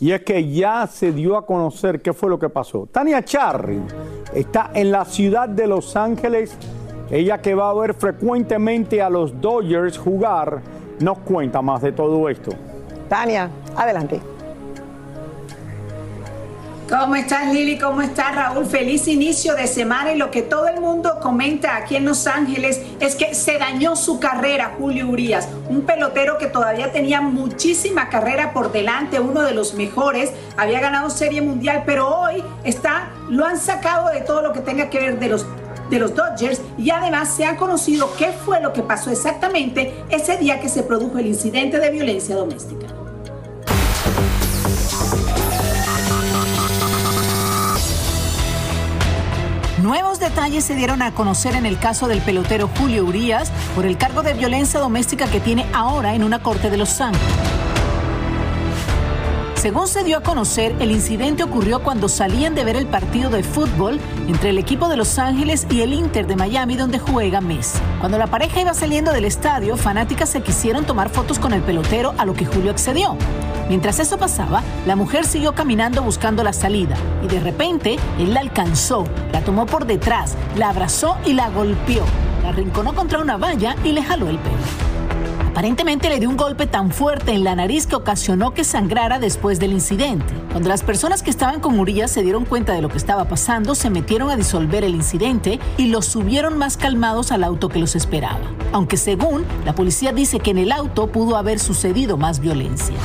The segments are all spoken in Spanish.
Y es que ya se dio a conocer qué fue lo que pasó. Tania Charry está en la ciudad de Los Ángeles. Ella que va a ver frecuentemente a los Dodgers jugar, nos cuenta más de todo esto. Tania, adelante. ¿Cómo estás Lili? ¿Cómo estás Raúl? Feliz inicio de semana y lo que todo el mundo comenta aquí en Los Ángeles es que se dañó su carrera Julio Urias, un pelotero que todavía tenía muchísima carrera por delante, uno de los mejores, había ganado Serie Mundial, pero hoy está, lo han sacado de todo lo que tenga que ver de los de los Dodgers y además se ha conocido qué fue lo que pasó exactamente ese día que se produjo el incidente de violencia doméstica. Detalles se dieron a conocer en el caso del pelotero Julio Urías por el cargo de violencia doméstica que tiene ahora en una corte de Los Ángeles. Según se dio a conocer, el incidente ocurrió cuando salían de ver el partido de fútbol entre el equipo de Los Ángeles y el Inter de Miami donde juega Messi. Cuando la pareja iba saliendo del estadio, fanáticas se quisieron tomar fotos con el pelotero a lo que Julio accedió. Mientras eso pasaba, la mujer siguió caminando buscando la salida y de repente él la alcanzó, la tomó por detrás, la abrazó y la golpeó. La arrinconó contra una valla y le jaló el pelo. Aparentemente le dio un golpe tan fuerte en la nariz que ocasionó que sangrara después del incidente. Cuando las personas que estaban con Urias se dieron cuenta de lo que estaba pasando, se metieron a disolver el incidente y los subieron más calmados al auto que los esperaba. Aunque según la policía dice que en el auto pudo haber sucedido más violencia.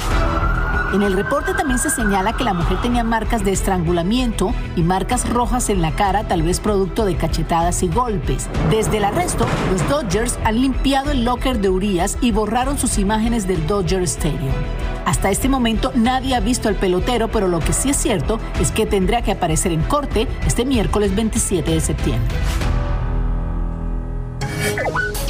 En el reporte también se señala que la mujer tenía marcas de estrangulamiento y marcas rojas en la cara, tal vez producto de cachetadas y golpes. Desde el arresto, los Dodgers han limpiado el locker de Urias y borraron sus imágenes del Dodger Stadium. Hasta este momento nadie ha visto al pelotero, pero lo que sí es cierto es que tendrá que aparecer en corte este miércoles 27 de septiembre.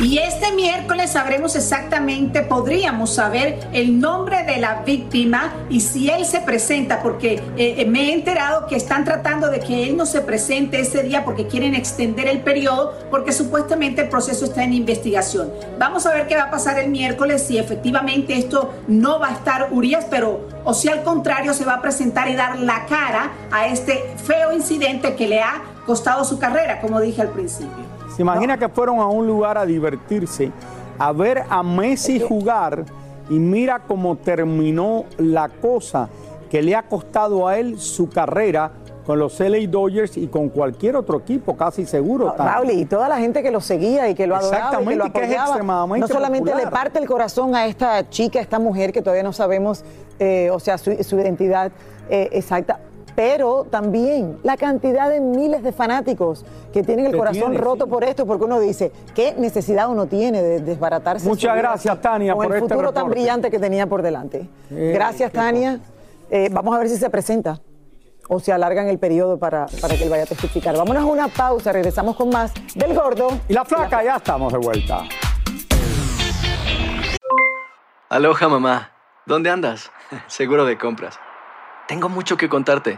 Y este miércoles sabremos exactamente, podríamos saber el nombre de la víctima y si él se presenta, porque eh, eh, me he enterado que están tratando de que él no se presente ese día porque quieren extender el periodo, porque supuestamente el proceso está en investigación. Vamos a ver qué va a pasar el miércoles, si efectivamente esto no va a estar Urias, pero o si al contrario se va a presentar y dar la cara a este feo incidente que le ha costado su carrera, como dije al principio. Se imagina que fueron a un lugar a divertirse, a ver a Messi jugar y mira cómo terminó la cosa que le ha costado a él su carrera con los LA Dodgers y con cualquier otro equipo, casi seguro. No, Raúl, y toda la gente que lo seguía y que lo adoraba y que lo que es apoyaba, extremadamente no solamente popular. le parte el corazón a esta chica, a esta mujer que todavía no sabemos, eh, o sea, su, su identidad eh, exacta, pero también la cantidad de miles de fanáticos que tienen el Que corazón tiene, roto sí. por esto, porque uno dice, ¿qué necesidad uno tiene de desbaratarse? Muchas gracias, así, Tania, con por el este futuro tan brillante que tenía por delante. Eh, gracias, Tania. Eh, vamos a ver si se presenta o se alargan el periodo para, para que él vaya a testificar. Vámonos a una pausa, regresamos con más del gordo. Y la flaca, ya estamos de vuelta. Aloha mamá, ¿dónde andas? Seguro de compras. Tengo mucho que contarte.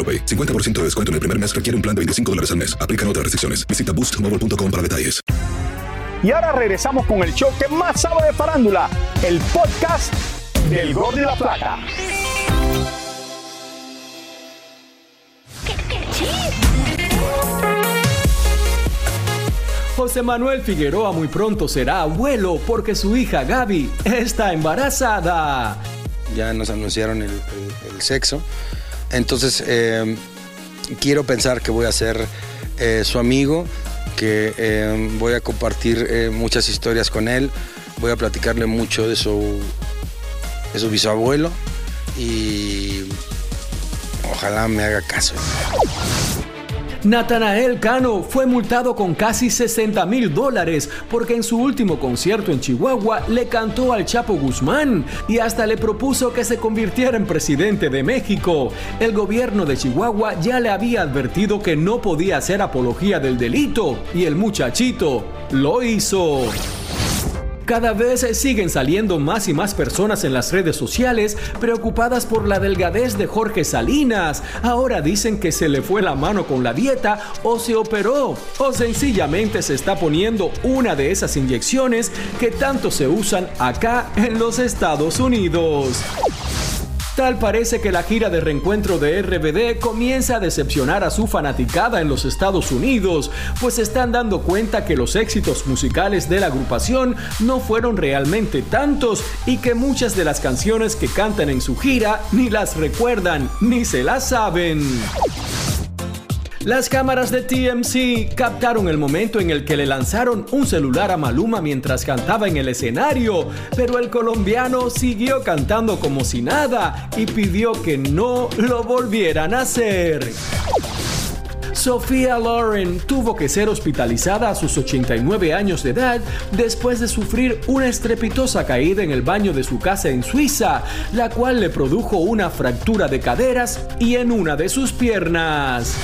AroPay. 50% de descuento en el primer mes requiere un plan de 25 dólares al mes. Aplican otras restricciones. Visita boostmobile.com para detalles. Y ahora regresamos con el show que más sabe de farándula, el podcast del Gordo y la Flaca. José Manuel Figueroa muy pronto será abuelo porque su hija Gaby está embarazada. ya nos anunciaron el, el- el sexo. Entonces, eh, quiero pensar que voy a ser eh, su amigo, que eh, voy a compartir muchas historias con él, voy a platicarle mucho de su, de su bisabuelo y ojalá me haga caso. Natanael Cano fue multado con casi 60 mil dólares porque en su último concierto en Chihuahua le cantó al Chapo Guzmán y hasta le propuso que se convirtiera en presidente de México. El gobierno de Chihuahua ya le había advertido que no podía hacer apología del delito y el muchachito lo hizo. Cada vez siguen saliendo más y más personas en las redes sociales preocupadas por la delgadez de Jorge Salinas. Ahora dicen que se le fue la mano con la dieta o se operó o sencillamente se está poniendo una de esas inyecciones que tanto se usan acá en los Estados Unidos. Tal parece que la gira de reencuentro de RBD comienza a decepcionar a su fanaticada en los Estados Unidos, pues están dando cuenta que los éxitos musicales de la agrupación no fueron realmente tantos y que muchas de las canciones que cantan en su gira ni las recuerdan ni se las saben. Las cámaras de TMC captaron el momento en el que le lanzaron un celular a Maluma mientras cantaba en el escenario, pero el colombiano siguió cantando como si nada y pidió que no lo volvieran a hacer. Sofía Loren tuvo que ser hospitalizada a sus 89 años de edad después de sufrir una estrepitosa caída en el baño de su casa en Suiza, la cual le produjo una fractura de caderas y en una de sus piernas.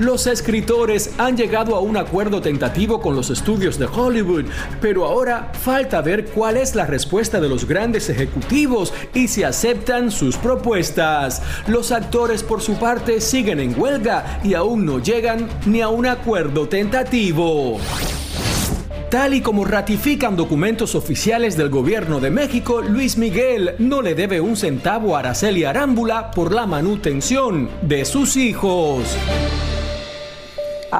Los escritores han llegado a un acuerdo tentativo con los estudios de Hollywood, pero ahora falta ver cuál es la respuesta de los grandes ejecutivos y si aceptan sus propuestas. Los actores por su parte siguen en huelga y aún no llegan ni a un acuerdo tentativo. Tal y como ratifican documentos oficiales del gobierno de México, Luis Miguel no le debe un centavo a Araceli Arámbula por la manutención de sus hijos.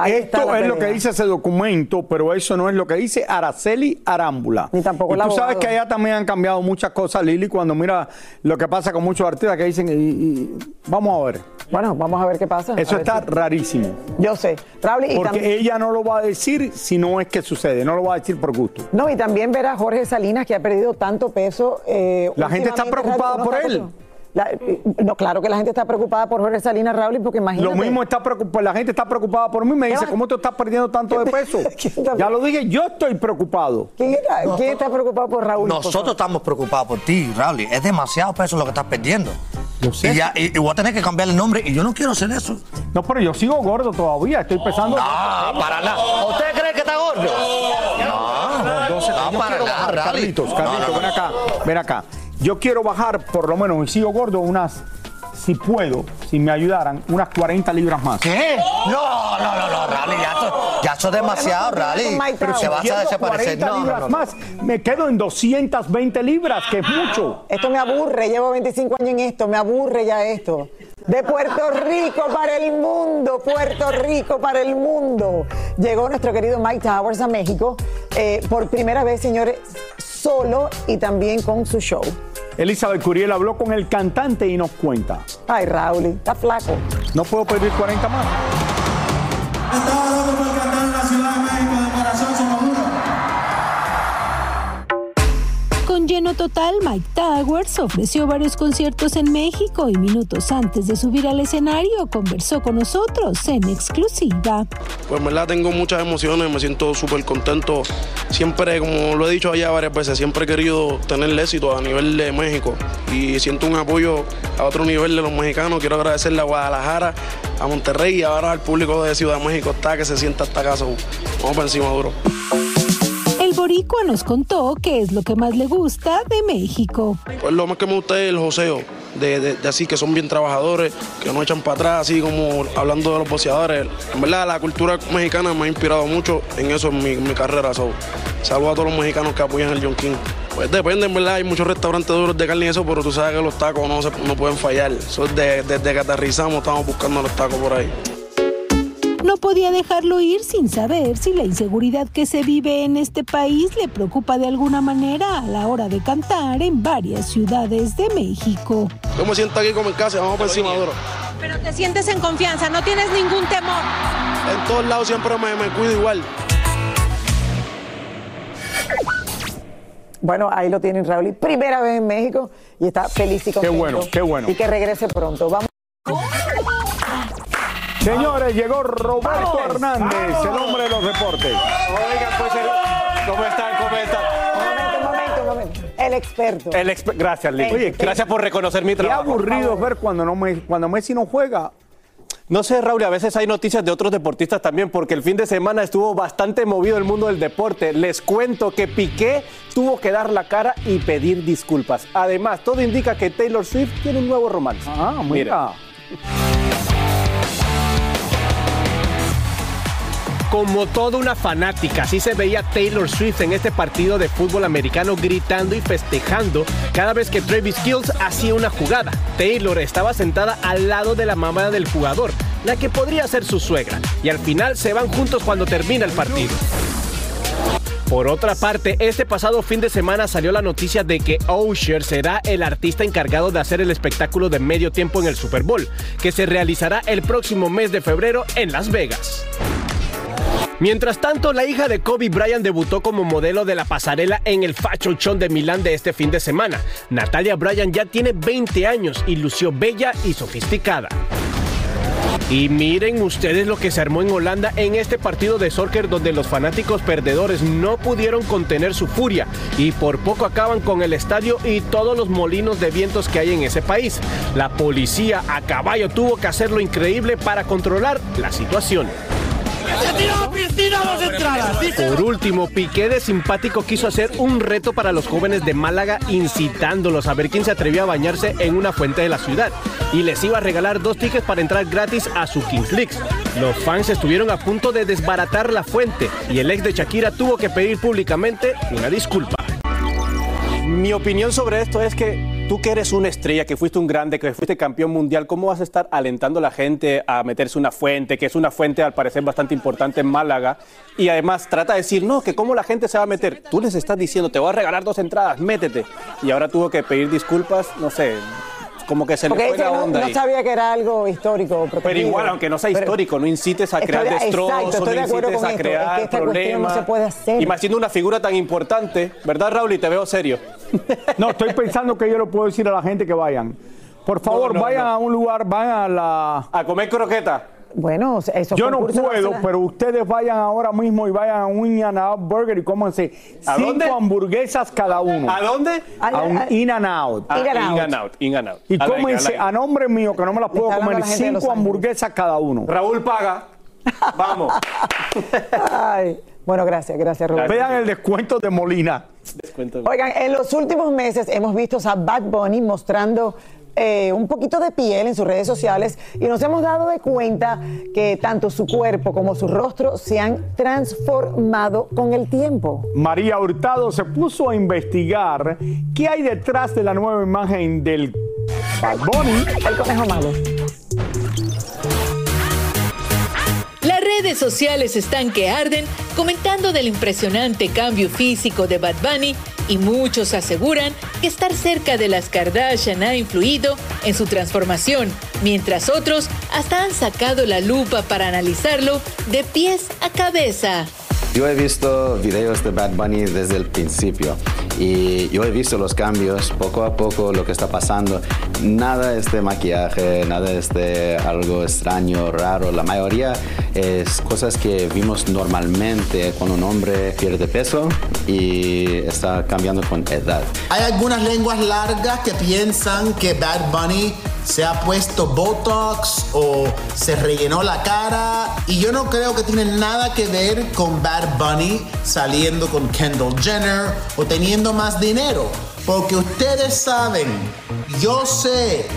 Esto es lo que dice ese documento, pero eso no es lo que dice Araceli Arámbula. Ni tampoco y tú sabes que allá también han cambiado muchas cosas, Lili, cuando mira lo que pasa con muchos artistas que dicen, y, vamos a ver. Bueno, vamos a ver qué pasa. Eso está rarísimo. Yo sé. Porque ella no lo va a decir si no es que sucede, no lo va a decir por gusto. No, y también ver a Jorge Salinas que ha perdido tanto peso. Eh, la gente está preocupada por él. No, claro que la gente está preocupada por Jorge Salinas Raúl, porque imagínate. Lo mismo está preocupada, la gente está preocupada por mí. Me dice, ¿cómo tú estás perdiendo tanto de peso? ya lo dije, yo estoy preocupado. ¿Quién está, preocupado por Raúl? Nosotros estamos preocupados por ti, Raúl. Es demasiado peso lo que estás perdiendo. Y, ya, y, voy a tener que cambiar el nombre y yo no quiero hacer eso. No, pero yo sigo gordo todavía, estoy pesando. No, para nada. ¿Usted cree que está gordo? No, no, no, para nada, Carlitos, Carlitos, ven acá, ven acá. Yo quiero bajar, por lo menos, y sigo gordo, unas, si puedo, si me ayudaran, unas 40 libras más. ¿Qué? No, no, no, no, Rally, ya eso es demasiado, Rally. Pero si vas a desaparecer. 40 libras más, me quedo en 220 libras, que es mucho. Esto me aburre, llevo 25 años en esto, me aburre ya esto. De Puerto Rico para el mundo, Puerto Rico para el mundo. Llegó nuestro querido Mike Towers a México eh, por primera vez, señores, solo y también con su show. Elizabeth Curiel habló con el cantante y nos cuenta. Ay, Raúl, está flaco. No puedo pedir 40 más. Lleno total, Mike Towers ofreció varios conciertos en México y minutos antes de subir al escenario conversó con nosotros en exclusiva. Pues en verdad tengo muchas emociones, me siento súper contento. Siempre, como lo he dicho allá varias veces, siempre he querido tener éxito a nivel de México y siento un apoyo a otro nivel de los mexicanos. Quiero agradecerle a Guadalajara, a Monterrey y ahora al público de Ciudad de México está que se sienta hasta casa. Vamos por encima duro. Boricua nos contó qué es lo que más le gusta de México. Pues lo más que me gusta es el joseo, de, así que son bien trabajadores, que no echan para atrás, así como hablando de los boxeadores. En verdad, la cultura mexicana me ha inspirado mucho en eso en mi, carrera. saludo a todos los mexicanos que apoyan el John King. Pues depende, en verdad, hay muchos restaurantes duros de carne y eso, pero tú sabes que los tacos no, se, no pueden fallar. desde que aterrizamos estamos buscando los tacos por ahí. No podía dejarlo ir sin saber si la inseguridad que se vive en este país le preocupa de alguna manera a la hora de cantar en varias ciudades de México. Yo me siento aquí como en casa, vamos por encima duro. Pero te sientes en confianza, no tienes ningún temor. En todos lados siempre me, me cuido igual. Bueno, ahí lo tienen Raúl. Primera vez en México y está feliz y contento. Qué bueno, qué bueno. Y que regrese pronto. Vamos. Señores, llegó Roberto Hernández, el hombre de los deportes. Oigan, pues, ¿cómo están? ¿Cómo están? Un momento, un momento, El experto. El Gracias, Lili. Oye, gracias por reconocer mi trabajo. Qué aburrido ver cuando, no me, cuando Messi no juega. No sé, Raúl, a veces hay noticias de otros deportistas también, porque el fin de semana estuvo bastante movido el mundo del deporte. Les cuento que Piqué tuvo que dar la cara y pedir disculpas. Además, todo indica que Taylor Swift tiene un nuevo romance. Ah, mira. Como toda una fanática. Así se veía Taylor Swift en este partido de fútbol americano gritando y festejando cada vez que Travis Kills hacía una jugada. Taylor estaba sentada al lado de la mamá del jugador, la que podría ser su suegra, y al final se van juntos cuando termina el partido. Por otra parte, este pasado fin de semana salió la noticia de que Usher será el artista encargado de hacer el espectáculo de medio tiempo en el Super Bowl, que se realizará el próximo mes de febrero en Las Vegas. Mientras tanto, la hija de Kobe Bryant debutó como modelo de la pasarela en el Fashion Show de Milán de este fin de semana. Natalia Bryant ya tiene 20 años y lució bella y sofisticada. Y miren ustedes lo que se armó en Holanda en este partido de soccer donde los fanáticos perdedores no pudieron contener su furia y por poco acaban con el estadio y todos los molinos de vientos que hay en ese país. La policía a caballo tuvo que hacer lo increíble para controlar la situación. Por último, Piqué de simpático quiso hacer un reto para los jóvenes de Málaga, incitándolos a ver quién se atrevía a bañarse en una fuente de la ciudad. Y les iba a regalar dos tickets para entrar gratis a su Kings League. Los fans estuvieron a punto de desbaratar la fuente y el ex de Shakira tuvo que pedir públicamente una disculpa. Mi opinión sobre esto es que tú que eres una estrella, que fuiste un grande, que fuiste campeón mundial, ¿cómo vas a estar alentando a la gente a meterse una fuente, que es una fuente al parecer bastante importante en Málaga? Y además trata de decir, no, que cómo la gente se va a meter. Tú les estás diciendo, te voy a regalar dos entradas, métete. Y ahora tuvo que pedir disculpas, no sé, como que se le fue la no, onda no ahí. sabía que era algo histórico. Pero protegido. igual, aunque no sea Pero- histórico, no incites a crear Estoy de- destrozos, exacto, estoy no de acuerdo incites con a esto. crear Es que esta cuestión problemas. no se puede hacer. Y más siendo una figura tan importante, ¿verdad, Raúl? Y te veo serio. No, estoy pensando que yo le puedo decir a la gente que vayan. Por favor, No, no, vayan no. a un lugar, vayan a la... A comer croqueta. Bueno, eso Yo no puedo, pero ustedes vayan ahora mismo y vayan a un In-N-Out Burger y cómanse ¿A cinco dónde? hamburguesas cada uno. ¿A dónde? A un In-N-Out. Ah, In-N-Out. In-N-Out, In-N-Out. Y Al aire, cómense al aire. a nombre mío, que no me las puedo comer, la cinco hamburguesas cada uno. Raúl paga. Vamos. Ay, bueno, gracias, gracias, Rubén. Vean el descuento de Molina. Descuento. Oigan, en los últimos meses hemos visto a Bad Bunny mostrando eh, un poquito de piel en sus redes sociales y nos hemos dado de cuenta que tanto su cuerpo como su rostro se han transformado con el tiempo. María Hurtado se puso a investigar qué hay detrás de la nueva imagen del Bad Bunny. El conejo malo. Sociales están que arden comentando del impresionante cambio físico de Bad Bunny y muchos aseguran que estar cerca de las Kardashian ha influido en su transformación, mientras otros hasta han sacado la lupa para analizarlo de pies a cabeza. Yo he visto videos de Bad Bunny desde el principio y yo he visto los cambios poco a poco, lo que está pasando. Nada es de maquillaje, nada es de algo extraño, raro. La mayoría es cosas que vimos normalmente cuando un hombre pierde peso y está cambiando con edad. Hay algunas lenguas largas que piensan que Bad Bunny se ha puesto Botox o se rellenó la cara y yo no creo que tiene nada que ver con Bad Bunny saliendo con Kendall Jenner o teniendo más dinero. Porque ustedes saben, yo sé,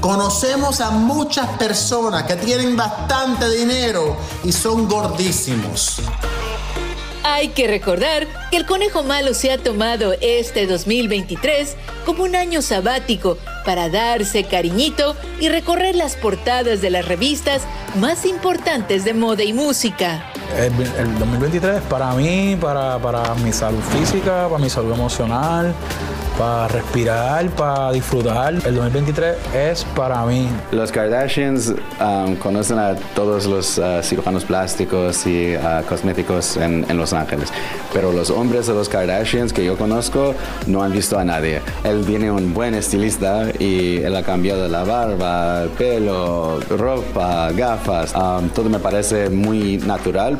conocemos a muchas personas que tienen bastante dinero y son gordísimos. Hay que recordar que el conejo malo se ha tomado este 2023 como un año sabático para darse cariñito y recorrer las portadas de las revistas más importantes de moda y música. El, el 2023 para mí, para, para mi salud física, para mi salud emocional, para respirar, para disfrutar. El 2023 es para mí. Los Kardashians um, conocen a todos los uh, cirujanos plásticos y uh, cosméticos en, Los Ángeles, pero los hombres de los Kardashians que yo conozco no han visto a nadie. Él tiene un buen estilista y él ha cambiado la barba, el pelo, ropa, gafas. Um, todo me parece muy natural.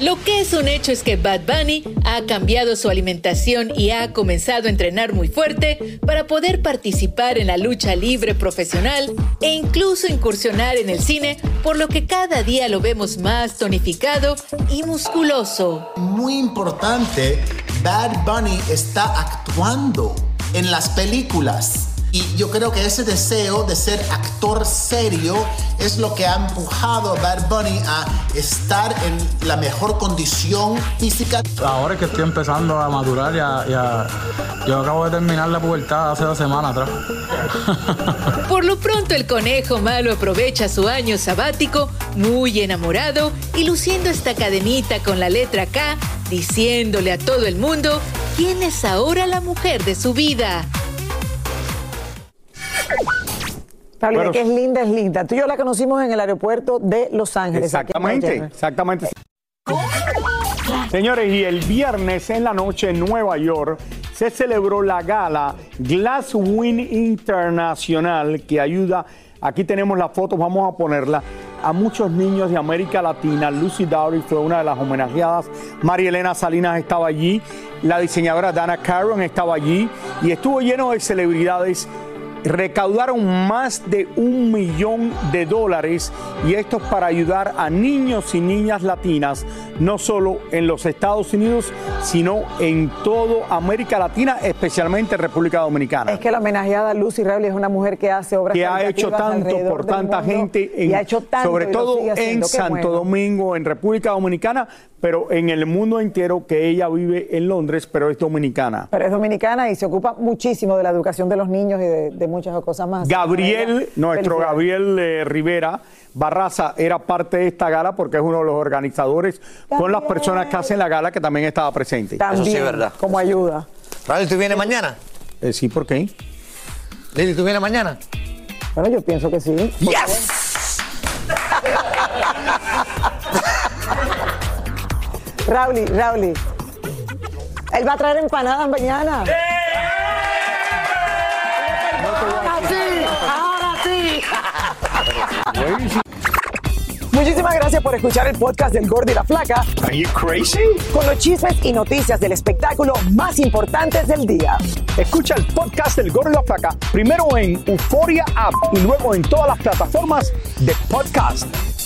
Lo que es un hecho es que Bad Bunny ha cambiado su alimentación y ha comenzado a entrenar muy fuerte para poder participar en la lucha libre profesional e incluso incursionar en el cine, por lo que cada día lo vemos más tonificado y musculoso. Muy importante, Bad Bunny está actuando en las películas. Y yo creo que ese deseo de ser actor serio es lo que ha empujado a Bad Bunny a estar en la mejor condición física. Ahora es que estoy empezando a madurar y a, y a- Yo acabo de terminar la pubertad hace dos semanas atrás. Por lo pronto el conejo malo aprovecha su año sabático muy enamorado y luciendo esta cadenita con la letra K, diciéndole a todo el mundo quién es ahora la mujer de su vida. Paulina, Bueno, que es linda, es linda. Tú y yo la conocimos en el aeropuerto de Los Ángeles. Exactamente, exactamente. Señores, y el viernes en la noche en Nueva York se celebró la gala Glass Win Internacional que ayuda, aquí tenemos la foto, vamos a ponerla, a muchos niños de América Latina. Lucy Dowry fue una de las homenajeadas. María Elena Salinas estaba allí. La diseñadora Dana Caron estaba allí. Y estuvo lleno de celebridades recaudaron más de un millón de dólares y esto es para ayudar a niños y niñas latinas, no solo en los Estados Unidos, sino en toda América Latina, especialmente República Dominicana. Es que la homenajeada Lucy Riley es una mujer que hace obras que ha hecho tanto por tanta gente, en, y ha hecho tanto sobre todo en Santo bueno. Domingo, en República Dominicana, pero en el mundo entero que ella vive en Londres, pero es dominicana. Pero es dominicana y se ocupa muchísimo de la educación de los niños y de, de muchas cosas más. Gabriel, nuestro. Gabriel eh, Rivera Barraza era parte de esta gala porque es uno de los organizadores con las personas que hacen la gala que también estaba presente. También, como ayuda. Riley, ¿tú vienes mañana? Eh, sí, ¿por qué? Lili, ¿tú vienes mañana? Bueno, yo pienso que sí. Rauli, Rauli. Él va a traer empanadas mañana. Ahora sí, ahora sí. Muchísimas gracias por escuchar el podcast del Gordo y la Flaca. Are you crazy? Con los chismes y noticias del espectáculo más importantes del día. Escucha el podcast del Gordo y la Flaca primero en Euforia App y luego en todas las plataformas de podcast.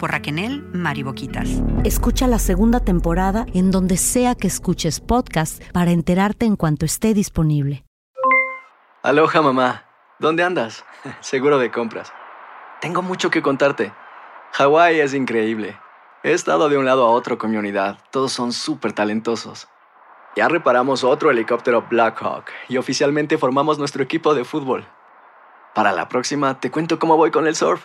por Raquel Mariboquitas. Escucha la segunda temporada en donde sea que escuches podcast para enterarte en cuanto esté disponible. Aloha mamá, ¿dónde andas? Seguro de compras. Tengo mucho que contarte. Hawái es increíble. He estado de un lado a otro con mi unidad. Todos son súper talentosos. Ya reparamos otro helicóptero Blackhawk y oficialmente formamos nuestro equipo de fútbol. Para la próxima te cuento cómo voy con el surf